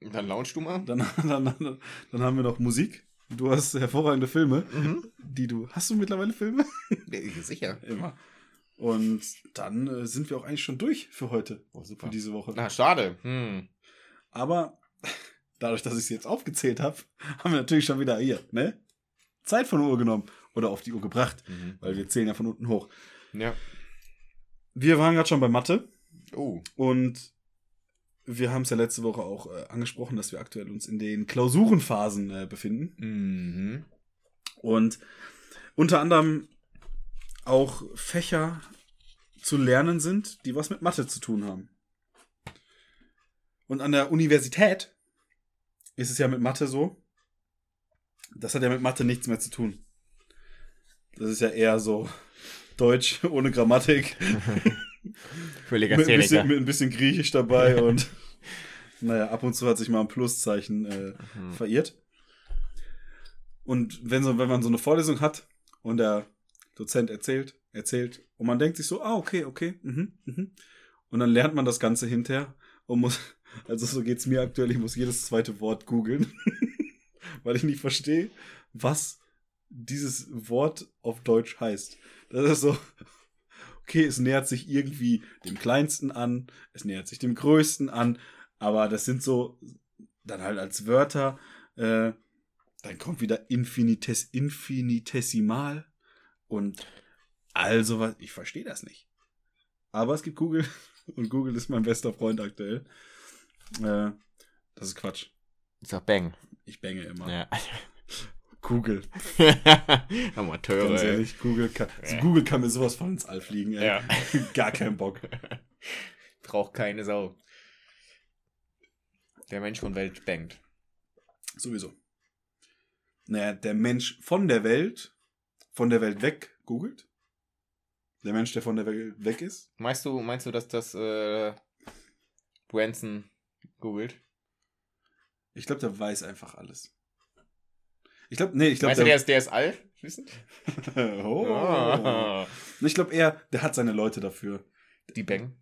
Dann launch du mal. Dann, dann, dann, dann haben wir noch Musik. Du hast hervorragende Filme, Mhm. die du. Hast du mittlerweile Filme? Sicher. Immer. Und dann äh, sind wir auch eigentlich schon durch für heute, Oh, super. für diese Woche. Na, schade. Hm. Aber dadurch, dass ich es jetzt aufgezählt habe, haben wir natürlich schon wieder hier, ne? Zeit von der Uhr genommen oder auf die Uhr gebracht, Mhm. weil wir zählen ja von unten hoch. Ja. Wir waren gerade schon bei Mathe Oh. und wir haben es ja letzte Woche auch äh, angesprochen, dass wir aktuell uns in den Klausurenphasen äh, befinden Mhm. und unter anderem auch Fächer zu lernen sind, die was mit Mathe zu tun haben. Und an der Universität ist es ja mit Mathe so, das hat ja mit Mathe nichts mehr zu tun. Das ist ja eher so Deutsch ohne Grammatik, Völliger mit, ein bisschen, mit ein bisschen Griechisch dabei und naja, ab und zu hat sich mal ein Pluszeichen äh, Mhm. verirrt. Und wenn, so, wenn man so eine Vorlesung hat und der Dozent erzählt, erzählt und man denkt sich so, ah, okay, okay, mhm, mhm. Und dann lernt man das Ganze hinterher und muss, also so geht's mir aktuell, ich muss jedes zweite Wort googeln, weil ich nicht verstehe, was dieses Wort auf Deutsch heißt. Das ist so, okay, es nähert sich irgendwie dem Kleinsten an, es nähert sich dem Größten an, aber das sind so dann halt als Wörter, äh, dann kommt wieder Infinites, Infinitesimal und also was, ich verstehe das nicht. Aber es gibt Google und Google ist mein bester Freund aktuell. Äh, das ist Quatsch. Ist doch Bang. Ich bänge immer. Ja. Google. Amateure. Ganz ehrlich, Google kann, also. Google kann mir sowas von ins All fliegen, ey. Ja. Gar keinen Bock. Braucht keine Sau. Der Mensch von Welt bangt. Sowieso. Naja, der Mensch von der Welt, von der Welt weg googelt. Der Mensch, der von der Welt weg ist. Meinst du, meinst du, dass das äh, Branson googelt? Ich glaube, der weiß einfach alles. Ich glaube, nee, ich glaube, Meinst du, der ist, der ist alt? Wissend? oh. Ah. Ich glaube eher, der hat seine Leute dafür. Die Bang.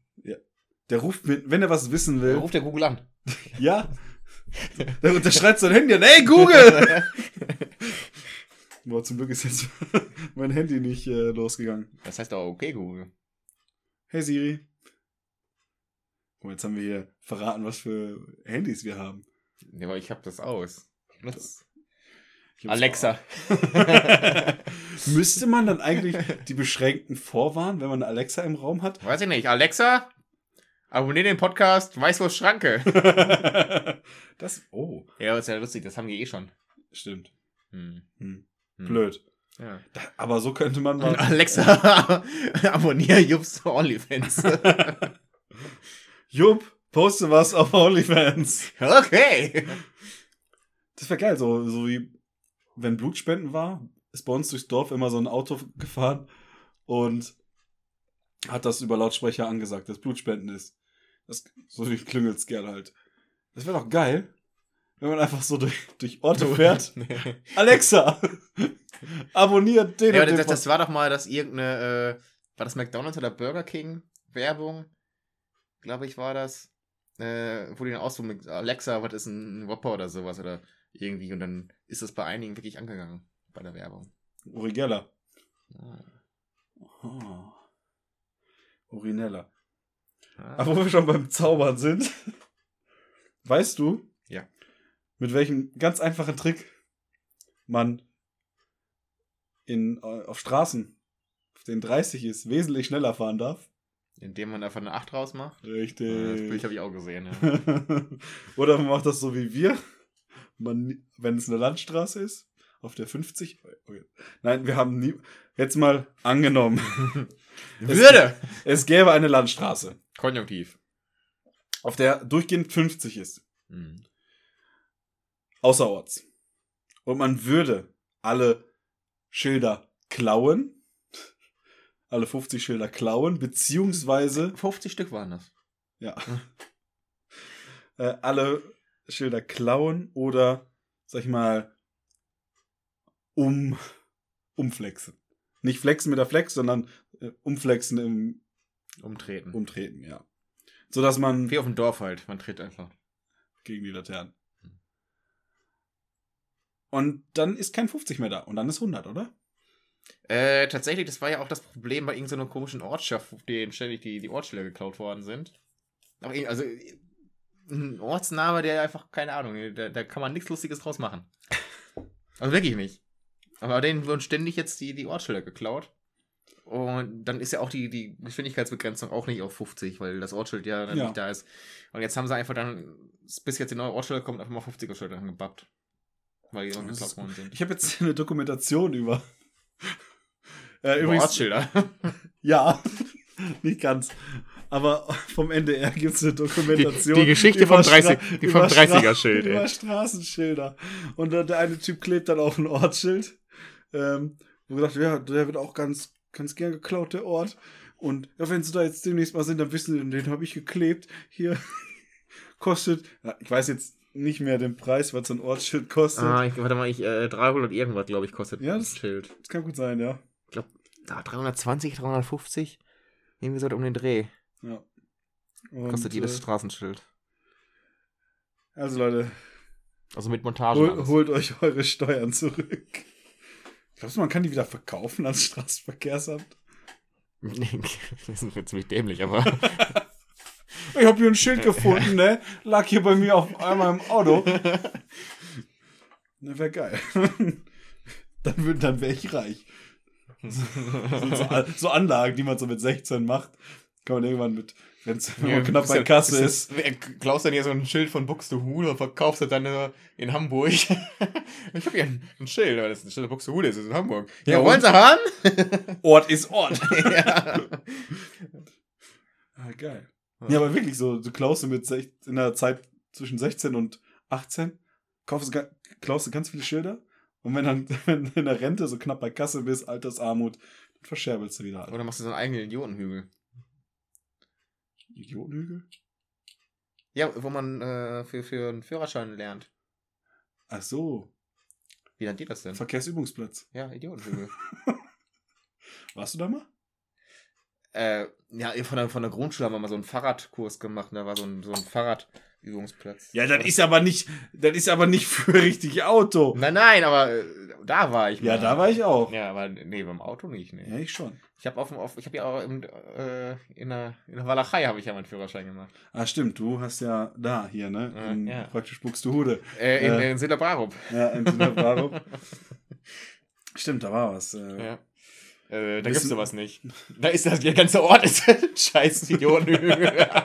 Der ruft mit, wenn er was wissen will. Ruft der Google an. Ja. Der, der schreit sein Handy an. Hey, Google! Boah, zum Glück ist jetzt mein Handy nicht äh, losgegangen. Das heißt doch okay, Google. Hey Siri. Guck mal, jetzt haben wir hier verraten, was für Handys wir haben. Ja, aber ich hab das aus. Hab's Alexa. Müsste man dann eigentlich die Beschränkten vorwarnen, wenn man eine Alexa im Raum hat? Weiß ich nicht. Alexa, abonniere den Podcast Weißwurst Schranke. das, oh, ja, ist ja lustig. Das haben die eh schon. stimmt. Hm. Hm. Hm. Blöd. Ja. Da, aber so könnte man mal. Alexa, abonniere Jubs OnlyFans. Jupp, poste was auf OnlyFans. okay. Das wäre geil, so, so wie wenn Blutspenden war, ist bei uns durchs Dorf immer so ein Auto gefahren und hat das über Lautsprecher angesagt, dass Blutspenden ist. Das, so wie Klüngelt's gern halt. Das wäre doch geil, wenn man einfach so durch, durch Orte fährt. Alexa, abonniert den Ja, das, das war doch mal das irgendeine, äh, war das McDonalds oder Burger King Werbung? Glaube ich, war das. Äh, wo die dann ausrufen mit Alexa, was ist ein Whopper oder sowas oder irgendwie und dann ist das bei einigen wirklich angegangen bei der Werbung. Uri Geller. Ah. Oh. Urinella. Ah. Aber wo wir schon beim Zaubern sind, weißt du, Ja. mit welchem ganz einfachen Trick man in, äh, auf Straßen, auf denen 30 ist, wesentlich schneller fahren darf? Indem man einfach eine 8 rausmacht. Das Richtig. Bild habe ich auch gesehen, ja. Oder man macht das so wie wir. Man, wenn es eine Landstraße ist, auf der 50. okay. Nein, wir haben nie. Jetzt mal angenommen. Würde! Es gäbe eine Landstraße, Konjunktiv. auf der durchgehend 50 ist. Mhm. Außerorts. Und man würde alle Schilder klauen. Alle 50 Schilder klauen, beziehungsweise 50 Stück waren das. Ja. äh, alle Schilder klauen oder, sag ich mal, um, umflexen. Nicht flexen mit der Flex, sondern äh, umflexen im Umtreten. Umtreten, ja. So dass man Wie auf dem Dorf halt. Man tritt einfach. gegen die Laternen. Und dann ist kein 50 mehr da. Und dann ist 100, oder? Äh, tatsächlich, das war ja auch das Problem bei irgendeiner komischen Ortschaft, auf denen ständig die, die Ortsschilder geklaut worden sind. Aber irgendwie- also ein Ortsname, der einfach, keine Ahnung, da, da kann man nichts Lustiges draus machen. Also wirklich nicht. Aber denen wurden ständig jetzt die, die Ortsschilder geklaut. Und dann ist ja auch die, die Geschwindigkeitsbegrenzung auch nicht auf 50, weil das Ortsschild ja dann Ja. nicht da ist. Und jetzt haben sie einfach dann, bis jetzt die neue Ortsschilder kommt, einfach mal 50er Schilder angebappt. Weil die Das geklaut worden sind. Ich habe jetzt eine Dokumentation über. Äh, übrigens, Ortsschilder. ja, nicht ganz. Aber vom NDR gibt es eine Dokumentation. Die- die Geschichte vom 30 Stra- die vom über Stra- 30er-Schild, ey. Über Straßenschilder. Und der, der eine Typ klebt dann auf ein Ortsschild. Ähm, wo gesagt, ja, der wird auch ganz, ganz gern geklaut, der Ort. Und ja, wenn sie da jetzt demnächst mal sind, dann wissen sie, den habe ich geklebt. Hier kostet, ich weiß jetzt nicht mehr den Preis, was so ein Ortsschild kostet. Ah, ich, warte mal, ich, äh, 300 irgendwas, glaube ich, kostet Ja, das das- Schild. Das kann gut sein, ja. Ich glaube, ah, 320, 350? Irgendwie so um den Dreh. ja. Und, Kostet jedes äh, Straßenschild. Also Leute, Also mit Montage. hol, holt euch eure Steuern zurück. Glaubst du, man kann die wieder verkaufen ans Straßenverkehrsamt? das ist jetzt ziemlich dämlich, aber. Ich habe hier ein Schild gefunden, ne? Lag hier bei mir auf einmal im Auto. Ne, wäre geil. Dann, würd- dann wäre ich reich. So, so, Anlagen, die man so mit 16 macht, kann man irgendwann mit, wenn man knapp bei Kasse ist. Klaust dann hier so ein Schild von Buxtehude und verkaufst es dann äh, in Hamburg. ich habe hier ein, ein Schild, aber das ist ein Schild von Buxtehude, das ist in Hamburg. Ja, Ja, wollen? Sie haben? Ort ist Ort. ja. Ah, geil. Ja, aber wirklich so, du klaust du mit in der Zeit zwischen 16 und 18, kaufst, klaust du ganz viele Schilder und wenn dann wenn du in der Rente so knapp bei Kasse bist, Altersarmut, dann verscherbelst du wieder alles. Oder machst du so einen eigenen Idiotenhügel? Idiotenhügel? Ja, wo man äh, für, für einen Führerschein lernt. Ach so, Wie nennt ihr das denn? Verkehrsübungsplatz. Ja, Idiotenhügel. Warst du da mal? Äh, ja, von der, von der Grundschule haben wir mal so einen Fahrradkurs gemacht. Da war so ein, so ein Fahrradübungsplatz. Ja, das ist aber nicht, das ist aber nicht für richtig Auto. Nein, nein, aber äh, da war ich Ja, da war ich auch. Ja, aber nee, beim Auto nicht. Nee. Ja, ich schon. Ich habe auf, dem- auf, ich habe ja auch im, äh, in, der, in der Walachei habe ich ja meinen Führerschein gemacht. Ah, stimmt, du hast ja da hier, ne? Ja, In ja. Praktisch Buxtehude. Äh, in, Äh. in Silberbrarup. Ja, in Sinnebrarup. Stimmt, da war was. Äh, Ja. Äh, da Wissen- gibt's sowas nicht. Da ist das, der ganze Ort ist scheiß Idiotenhügel.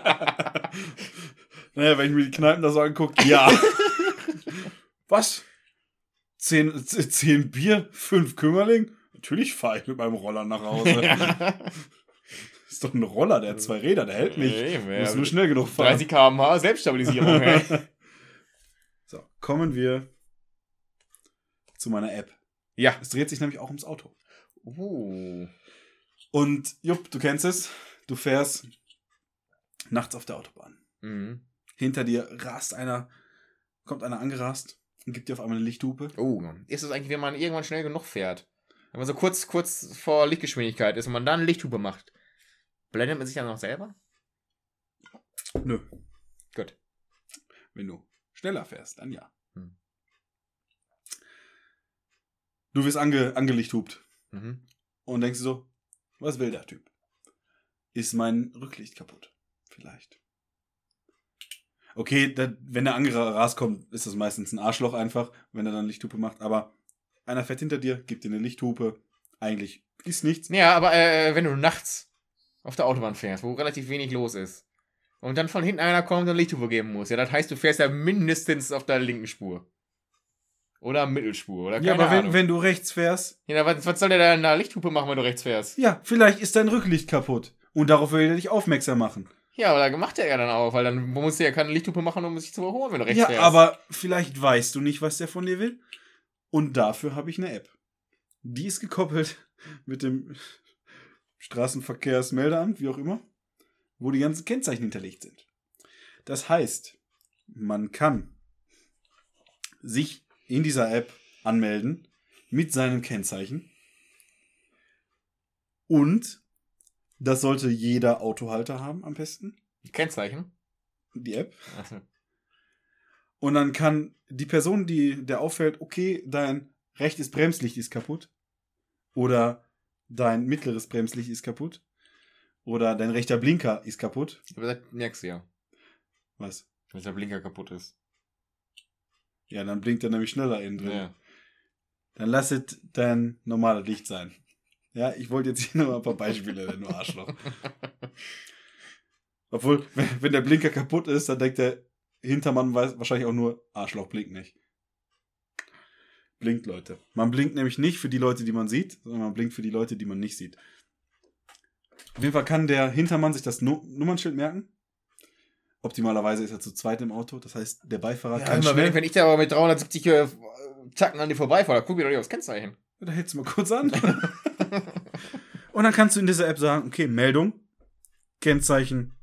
Naja, wenn ich mir die Kneipen da so angucke, ja. Was? Zehn, zehn Bier, fünf Kümmerling? Natürlich fahre ich mit meinem Roller nach Hause. ist doch ein Roller, der hat zwei Räder, der hält nicht. Eben, ja. musst nur schnell genug fahren. 30 km/h Selbststabilisierung. ey. So, kommen wir zu meiner App. ja. Es dreht sich nämlich auch ums Auto. Uh. Und Jupp, du kennst es. Du fährst nachts auf der Autobahn. Mhm. Hinter dir rast einer, kommt einer angerast und gibt dir auf einmal eine Lichthupe. Oh, ist es eigentlich, wenn man irgendwann schnell genug fährt? Wenn man so kurz, kurz vor Lichtgeschwindigkeit ist und man dann Lichthupe macht, blendet man sich dann noch selber? Nö. Gut. Wenn du schneller fährst, dann ja. Hm. Du wirst ange, angelichthupt Mhm. und denkst dir so, was will der Typ? Ist mein Rücklicht kaputt? Vielleicht. Okay, da, wenn der angerast kommt, ist das meistens ein Arschloch einfach, wenn er dann Lichthupe macht. Aber einer fährt hinter dir, gibt dir eine Lichthupe. Eigentlich ist nichts. Ja, aber äh, wenn du nachts auf der Autobahn fährst, wo relativ wenig los ist. Und dann von hinten einer kommt und Lichthupe geben muss. Ja, das heißt, du fährst ja mindestens auf der linken Spur. Oder Mittelspur. Oder keine Ja, aber wenn, Ahnung. wenn du rechts fährst, ja, was, was soll der da in der Lichthupe machen, wenn du rechts fährst? ja, vielleicht ist dein Rücklicht kaputt. Und darauf will er dich aufmerksam machen. Ja, aber da macht er ja dann auch, weil dann musst du ja keine Lichthupe machen, um sich zu überholen, wenn du rechts ja, fährst. aber vielleicht weißt du nicht, was der von dir will. Und dafür habe ich eine App. Die ist gekoppelt mit dem Straßenverkehrsmeldeamt, wie auch immer, wo die ganzen Kennzeichen hinterlegt sind. Das heißt, man kann sich in dieser App anmelden mit seinem Kennzeichen. Und das sollte jeder Autohalter haben am besten, Kennzeichen? die App. Und dann kann die Person, die der auffällt, okay, dein rechtes Bremslicht ist kaputt. Oder dein mittleres Bremslicht ist kaputt. Oder dein rechter Blinker ist kaputt. Aber das merkst du ja, Was? dass der Blinker kaputt ist. Ja, dann blinkt er nämlich schneller innen drin. Ja. Dann lass es dein normales Licht sein. Ja, ich wollte jetzt hier noch mal ein paar Beispiele nennen, du Arschloch. Obwohl, wenn, wenn der Blinker kaputt ist, dann denkt der Hintermann weiß wahrscheinlich auch nur, Arschloch blinkt nicht. Blinkt, Leute. Man blinkt nämlich nicht für die Leute, die man sieht, sondern man blinkt für die Leute, die man nicht sieht. Auf jeden Fall kann der Hintermann sich das Nu- Nummernschild merken. Optimalerweise ist er zu zweit im Auto. Das heißt, der Beifahrer Ja, kann immer, wenn, wenn ich da aber mit 370 äh, Tacken an dir vorbeifahre, guck mir doch nicht aufs Kennzeichen. Da hältst du mal kurz an. Und dann kannst du in dieser App sagen, okay, Meldung, Kennzeichen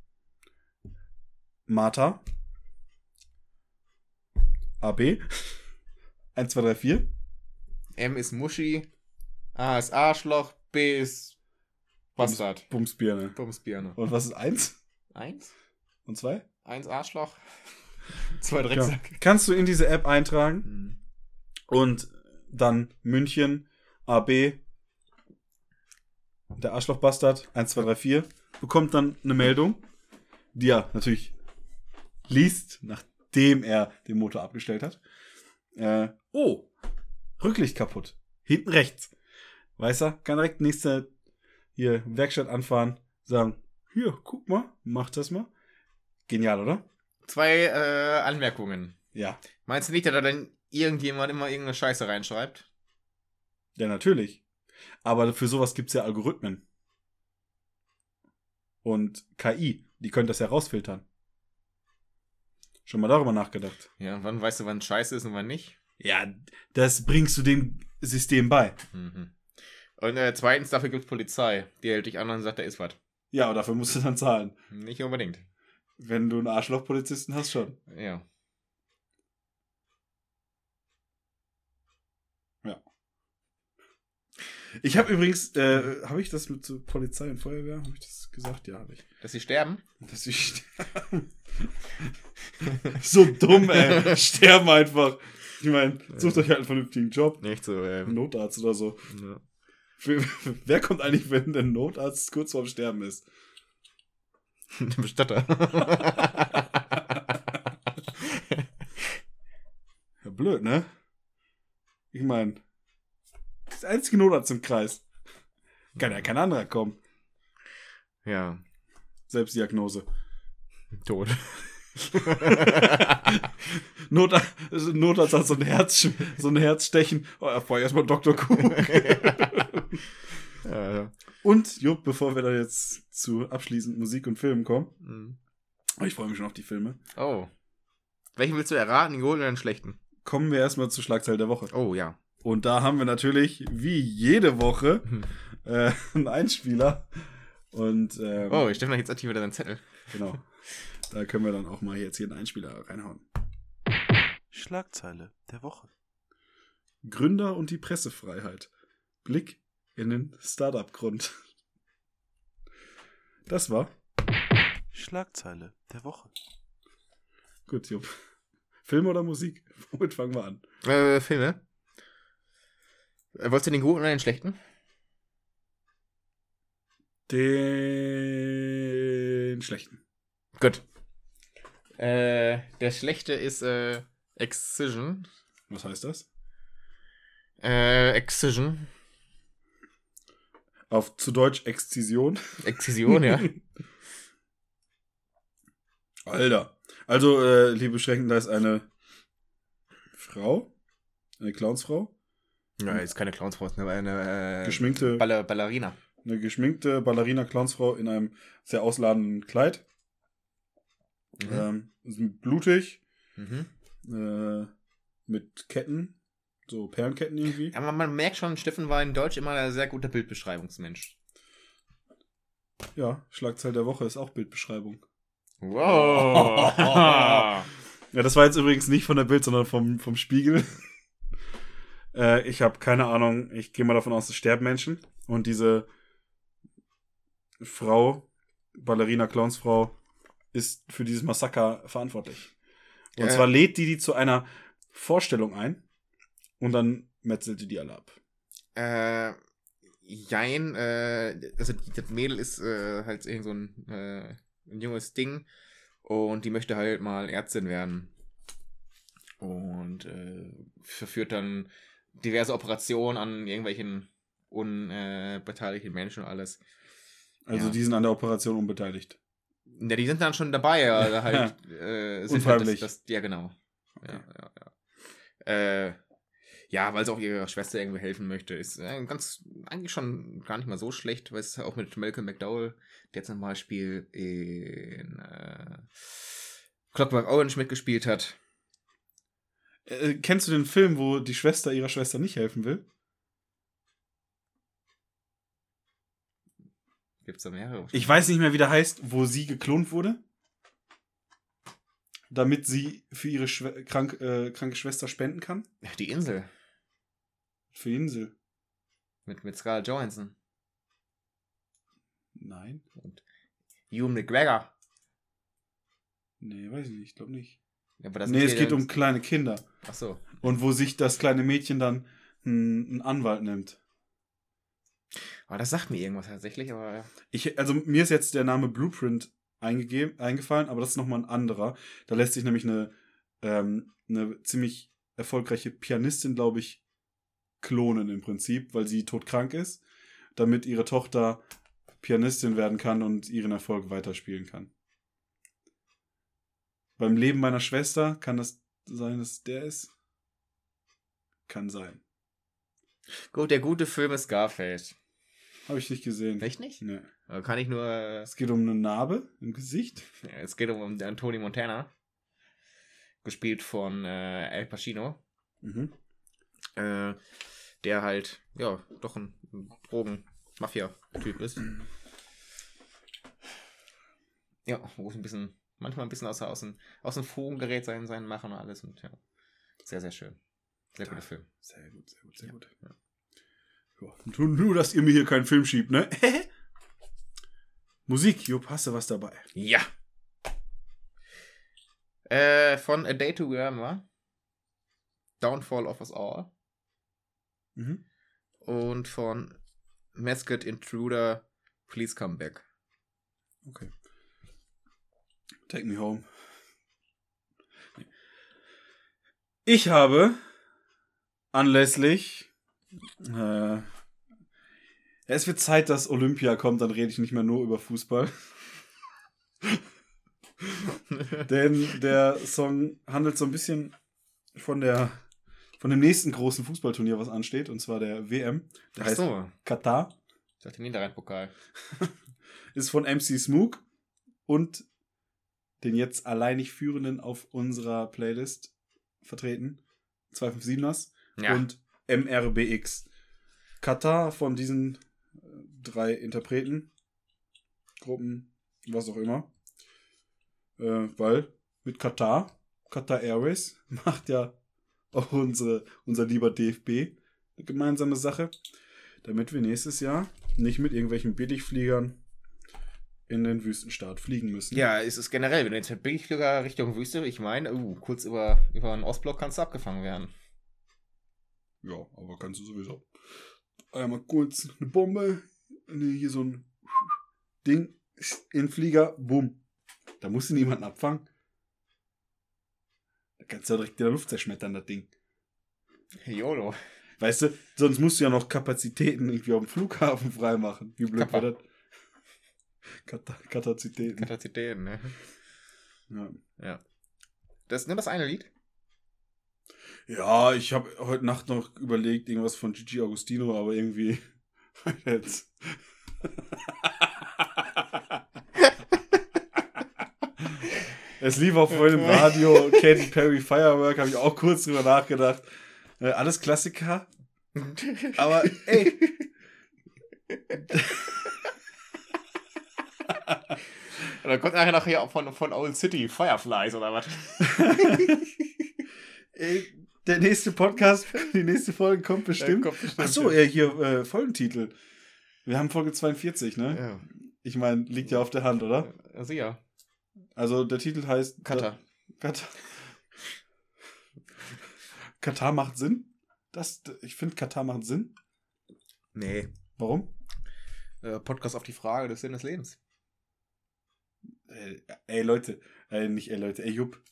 Martha, AB, 1, 2, 3, 4. M ist Muschi, A ist Arschloch, B ist Bastard. Bumsbirne. Bumsbirne. Und was ist 1 Eins? Und 2? Eins Arschloch. Zwei Ja. Drecksack. Kannst du in diese App eintragen Hm. und dann München, AB, der Arschlochbastard, 1, 2, 3, 4, bekommt dann eine Meldung, die er natürlich liest, nachdem er den Motor abgestellt hat. Äh, oh, Rücklicht kaputt. Hinten rechts. Weiß er, kann direkt nächste hier Werkstatt anfahren, sagen, hier, guck mal, mach das mal. Genial, oder? Zwei äh, Anmerkungen. Ja. Meinst du nicht, dass da dann irgendjemand immer irgendeine Scheiße reinschreibt? Ja, natürlich. Aber für sowas gibt's ja Algorithmen. Und KI, die können das ja rausfiltern. Schon mal darüber nachgedacht. Ja, wann weißt du, wann Scheiße ist und wann nicht? Ja, das bringst du dem System bei. Mhm. Und äh, zweitens, dafür gibt's Polizei. Die hält dich an und sagt, da ist was. Ja, aber dafür musst du dann zahlen. Nicht unbedingt. Wenn du einen Arschlochpolizisten hast, schon. Ja. Ich habe übrigens, äh, habe ich das mit so Polizei und Feuerwehr, habe ich das gesagt? Ja, habe ich. Dass sie sterben? Dass sie sterben. so dumm, ey. Sterben einfach. Ich meine, sucht euch halt einen vernünftigen Job. Nicht so, äh, Notarzt oder so. ja. Wer kommt eigentlich, wenn der Notarzt kurz vorm Sterben ist? Der Bestatter. Ja, blöd, ne? Ich meine, das einzige Notarzt im Kreis. Kann ja kein anderer kommen. ja. Selbstdiagnose. Tot. Notar also Notarzt hat so ein Herz, so ein Herzstechen. Oh, vorher erstmal Dr. Cook. Ja, ja. Und, Jupp, bevor wir da jetzt zu abschließend Musik und Filmen kommen. Mhm. Ich freue mich schon auf die Filme. Oh. Welchen willst du erraten, den guten oder den schlechten? Kommen wir erstmal zur Schlagzeile der Woche. Oh, ja. Und da haben wir natürlich, wie jede Woche, äh, einen Einspieler. Und ähm, Oh, ich stelle noch jetzt aktiv wieder deinen Zettel. genau. Da können wir dann auch mal jetzt hier einen Einspieler reinhauen. Schlagzeile der Woche. Gründer und die Pressefreiheit. Blick in den Startup-Grund. Das war. Schlagzeile der Woche. Gut, Jupp. Film oder Musik? Womit fangen wir an? Äh, Filme. Äh, wolltest du den guten oder den schlechten? Den schlechten. Gut. Äh, der schlechte ist, äh, Excision. Was heißt das? Äh, Excision. Auf zu Deutsch Exzision. Exzision, ja. Alter. Also, äh, liebe Schrecken, da ist eine Frau, eine Clownsfrau, ja, ist keine Clownsfrau, ist eine, eine äh, geschminkte, Baller, Ballerina. eine geschminkte Ballerina-Clownsfrau in einem sehr ausladenden Kleid. Mhm. Ähm, blutig, Mhm. äh, mit Ketten, so Perlenketten irgendwie. Aber man merkt schon, Steffen war in Deutsch immer ein sehr guter Bildbeschreibungsmensch. Ja, Schlagzeile der Woche ist auch Bildbeschreibung. Wow. Ja, das war jetzt übrigens nicht von der Bild, sondern vom, vom Spiegel. äh, ich habe keine Ahnung, ich gehe mal davon aus, es sterben Menschen. Und diese Frau, Ballerina Clownsfrau, ist für dieses Massaker verantwortlich. Und Ja. zwar lädt die die zu einer Vorstellung ein und dann metzelt die alle ab. äh, jein, äh, also das Mädel ist äh, halt irgend so ein, äh, ein junges Ding und die möchte halt mal Ärztin werden. Und äh, verführt dann diverse Operationen an irgendwelchen unbeteiligten Menschen und alles. Also Ja. die sind an der Operation unbeteiligt. Ja, die sind dann schon dabei, aber halt äh, sind. Halt das, das, ja, genau. Okay. Ja, ja, ja. Äh, ja, weil sie auch ihrer Schwester irgendwie helfen möchte. Ist äh, ganz, eigentlich schon gar nicht mal so schlecht, weil es auch mit Malcolm McDowell, der zum Beispiel in äh, Clockwork Orange mitgespielt hat. Äh, kennst du den Film, wo die Schwester ihrer Schwester nicht helfen will? Gibt's da mehrere? Ich weiß nicht mehr, wie der heißt, wo sie geklont wurde. Damit sie für ihre Schwe krank, äh, kranke Schwester spenden kann. Die Insel Für Insel. mit, mit Scarlett Johansson Nein. und Ewan McGregor. Nee, weiß ich nicht. Ich glaube nicht. Ja, nee, es geht um kleine Kinder. Ach so. Und wo sich das kleine Mädchen dann einen, einen Anwalt nimmt. Aber das sagt mir irgendwas tatsächlich, aber Ich, also mir ist jetzt der Name Blueprint eingegeben, eingefallen, aber das ist nochmal ein anderer. Da lässt sich nämlich eine, ähm, eine ziemlich erfolgreiche Pianistin, glaube ich, klonen im Prinzip, weil sie todkrank ist, damit ihre Tochter Pianistin werden kann und ihren Erfolg weiterspielen kann. Beim Leben meiner Schwester kann das sein, dass der ist? Kann sein. Gut, der gute Film ist Scarface. Habe ich nicht gesehen. Echt nicht? Nee. Kann ich nur. Es geht um eine Narbe im Gesicht. Es geht um den Tony Montana. Gespielt von äh, Al Pacino. Mhm. Äh, der halt, ja, doch ein Drogen-Mafia-Typ ist. Ja, wo es ein bisschen, manchmal ein bisschen aus, aus, dem, aus dem Fugen gerät sein, sein Machen und alles. Und ja, sehr, sehr schön. Sehr guter Film. Sehr gut, sehr gut, sehr gut. Ja. Nur, nur, dass ihr mir hier keinen Film schiebt, ne? Musik, Jupp, hast du was dabei? Ja. Äh, von A Day to Remember. Downfall of Us All. Mhm. Und von Mascot Intruder, Please Come Back. Okay. Take me home. Ich habe anlässlich. Äh, es wird Zeit, dass Olympia kommt, dann rede ich nicht mehr nur über Fußball. Denn der Song handelt so ein bisschen von der von dem nächsten großen Fußballturnier, was ansteht, und zwar der WM. Der Ach heißt so. Katar. Ich dachte Niederrhein-Pokal. Ist von MC Smook und den jetzt alleinig führenden auf unserer Playlist vertreten. 257ers Ja. und MRBX. Katar von diesen äh, drei Interpreten, Gruppen, was auch immer. Äh, weil mit Katar, Qatar Airways, macht ja auch unsere, unser lieber DFB eine gemeinsame Sache, damit wir nächstes Jahr nicht mit irgendwelchen Billigfliegern in den Wüstenstaat fliegen müssen. ja, es ist generell, wenn du jetzt mit Billigflüger Richtung Wüste, ich meine, uh, kurz über, über einen Ostblock kannst du abgefangen werden. Ja, aber kannst du sowieso. Einmal kurz eine Bombe, hier so ein Ding in den Flieger, bumm. Da musst du niemanden abfangen. Kannst du ja direkt in der Luft zerschmettern, das Ding. YOLO. Weißt du, sonst musst du ja noch Kapazitäten irgendwie auf dem Flughafen freimachen. Wie blöd Kappa. wäre das? Kata- Kapazitäten. Kapazitäten, ne? Ja. Ja. Das ist nur das eine Lied? Ja, ich habe heute Nacht noch überlegt, irgendwas von Gigi Agostino, aber irgendwie jetzt. es lief auch vorhin im Radio, Katy Perry Firework, habe ich auch kurz drüber nachgedacht. Äh, alles Klassiker, aber ey, Und dann kommt nachher nachher auch von, von Old City Fireflies oder was? ey der nächste Podcast, die nächste Folge kommt bestimmt. kommt bestimmt, Ach so, ja. äh, hier äh, Folgentitel. Wir haben Folge 42, ne? Ja. Ich meine, liegt ja auf der Hand, oder? Also ja. Also der Titel heißt Cutter. Katar. Katar macht Sinn? Das, ich finde, Katar macht Sinn. Nee. Warum? Äh, Podcast auf die Frage des Sinn des Lebens. Ey, ey Leute, ey, nicht ey Leute, ey Jupp.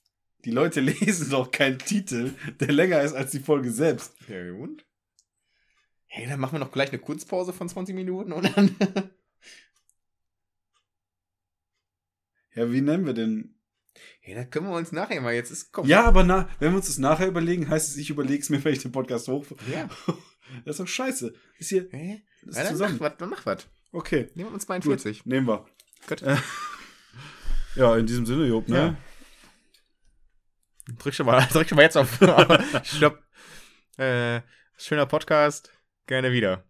Die Leute lesen doch keinen Titel, der länger ist als die Folge selbst. Ja, und? Hey, dann machen wir noch gleich eine Kurzpause von 20 Minuten und dann. Ja, wie nennen wir denn? hey, da können wir uns nachher mal jetzt ist komm. Ja, aber na, wenn wir uns das nachher überlegen, heißt es, ich überlege es mir, wenn ich den Podcast hoch. Ja. Das ist doch scheiße. Ist hier Hä? das Ja, ist dann zusammen. mach was, dann mach was. Okay. Nehmen wir uns Gut, 42. nehmen wir. Gut. Äh, ja, in diesem Sinne, Job, ne? Ja. Drück schon mal, drück schon mal jetzt auf Stopp. Äh, schöner Podcast. Gerne wieder.